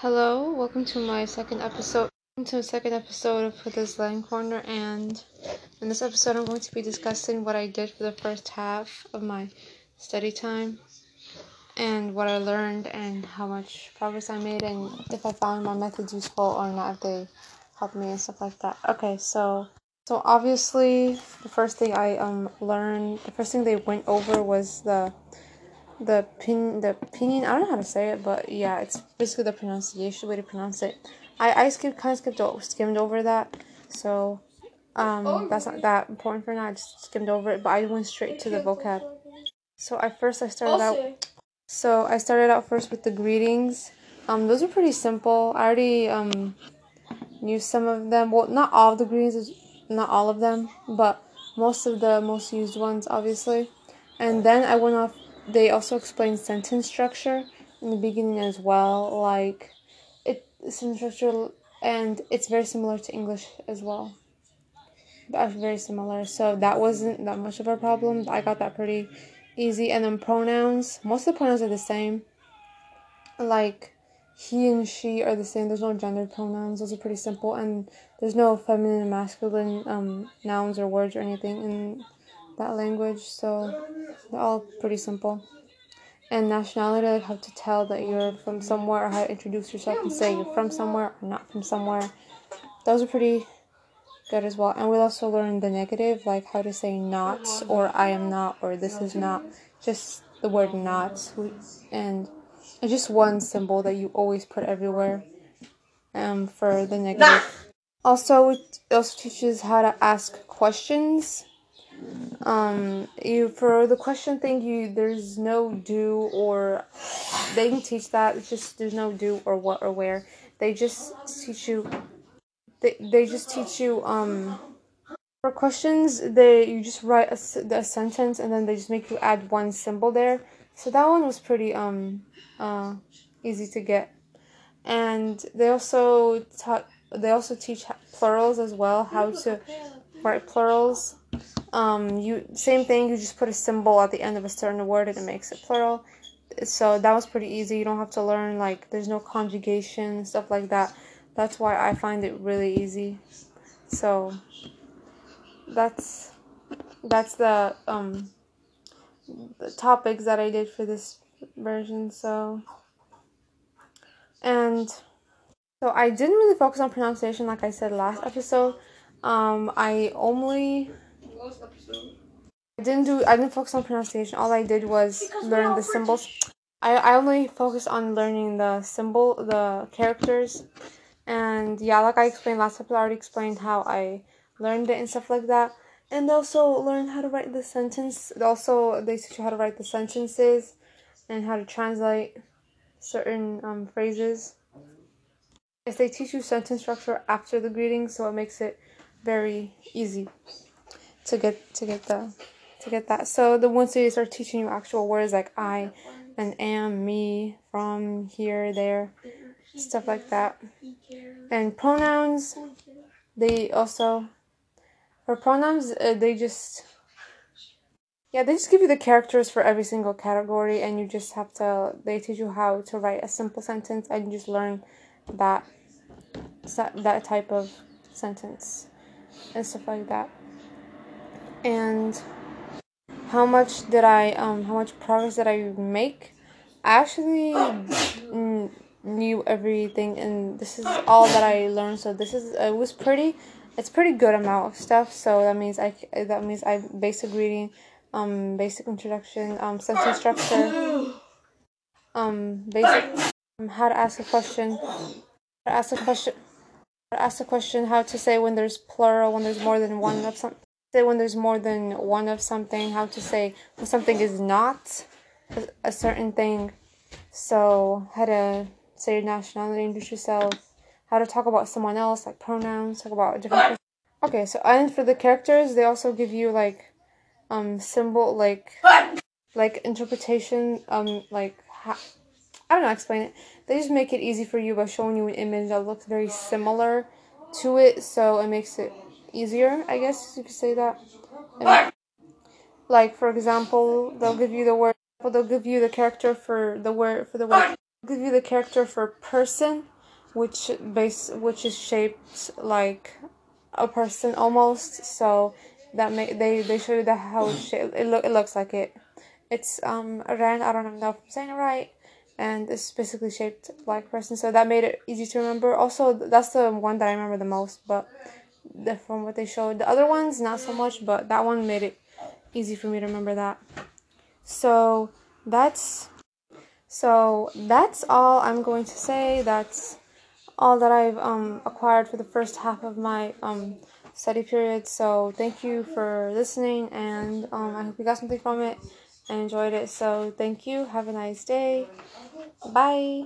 Hello, welcome to my second episode. Welcome to the second episode of This Slang Corner, and in this episode, I'm going to be discussing what I did for the first half of my study time, and what I learned, and how much progress I made, and if I found my methods useful or not, if they helped me and stuff like that. Okay, so so obviously, the first thing I um learned, the first thing they went over was the the pin the pinyin I don't know how to say it, but yeah, it's basically the pronunciation way to pronounce it. I I skipped kind of skipped skimmed over that, so um that's not that important for now. I just skimmed over it, but I went straight to the vocab. So I first I started out. So I started out first with the greetings. Um, those are pretty simple. I already um knew some of them. Well, not all of the greetings, not all of them, but most of the most used ones, obviously. And then I went off they also explain sentence structure in the beginning as well. Like it sentence structure, and it's very similar to English as well. That's very similar. So that wasn't that much of a problem. I got that pretty easy. And then pronouns. Most of the pronouns are the same. Like he and she are the same. There's no gender pronouns. Those are pretty simple. And there's no feminine and masculine um, nouns or words or anything in that language, so they're all pretty simple. And nationality, like how to tell that you're from somewhere, or how to introduce yourself and say you're from somewhere or not from somewhere. Those are pretty good as well. And we'll also learn the negative, like how to say not, or I am not, or this is not. Just the word not, and it's just one symbol that you always put everywhere. Um, for the negative. Also, it also teaches how to ask questions um you for the question thing you there's no do or they can teach that it's just there's no do or what or where. They just teach you they, they just teach you um for questions they you just write a, a sentence and then they just make you add one symbol there. So that one was pretty um uh easy to get. And they also taught they also teach plurals as well how to write plurals um, you same thing. You just put a symbol at the end of a certain word, and it makes it plural. So that was pretty easy. You don't have to learn like there's no conjugation stuff like that. That's why I find it really easy. So that's that's the um the topics that I did for this version. So and so I didn't really focus on pronunciation like I said last episode. Um, I only I didn't do. I didn't focus on pronunciation. All I did was learn the symbols. I I only focused on learning the symbol, the characters, and yeah, like I explained last episode, I already explained how I learned it and stuff like that. And also learn how to write the sentence. Also, they teach you how to write the sentences and how to translate certain um, phrases. Yes, they teach you sentence structure after the greeting, so it makes it very easy to get to get the to get that. So the ones they start teaching you actual words like I and am, me, from, here, there, stuff like that. And pronouns, they also for pronouns uh, they just yeah they just give you the characters for every single category and you just have to they teach you how to write a simple sentence and you just learn that that type of sentence and stuff like that and how much did I um how much progress did I make? I actually knew everything, and this is all that I learned. So this is it was pretty. It's pretty good amount of stuff. So that means I that means I basic reading, um, basic introduction, um, sentence structure, um, basic um, how to ask a question, how to ask a question, how to ask a question, how to say when there's plural, when there's more than one of something say when there's more than one of something, how to say when something is not a certain thing. So, how to say your nationality, introduce yourself, how to talk about someone else, like pronouns, talk about different. Okay, so and for the characters, they also give you like um symbol like like interpretation um like I don't know explain it. They just make it easy for you by showing you an image that looks very similar to it, so it makes it easier, I guess you could say that. Like for example, they'll give you the word, they'll give you the character for the word for the word, they'll give you the character for person, which base which is shaped like a person almost. So that may they they show you the how it, it look it looks like it. It's um a ren. I don't know if I'm saying it right, and it's basically shaped like person. So that made it easy to remember. Also, that's the one that I remember the most. But the, from what they showed, the other ones not so much. But that one made it easy for me to remember that. So that's so that's all I'm going to say. That's all that I've um, acquired for the first half of my um, study period. So thank you for listening, and um, I hope you got something from it and enjoyed it. So thank you. Have a nice day. Bye.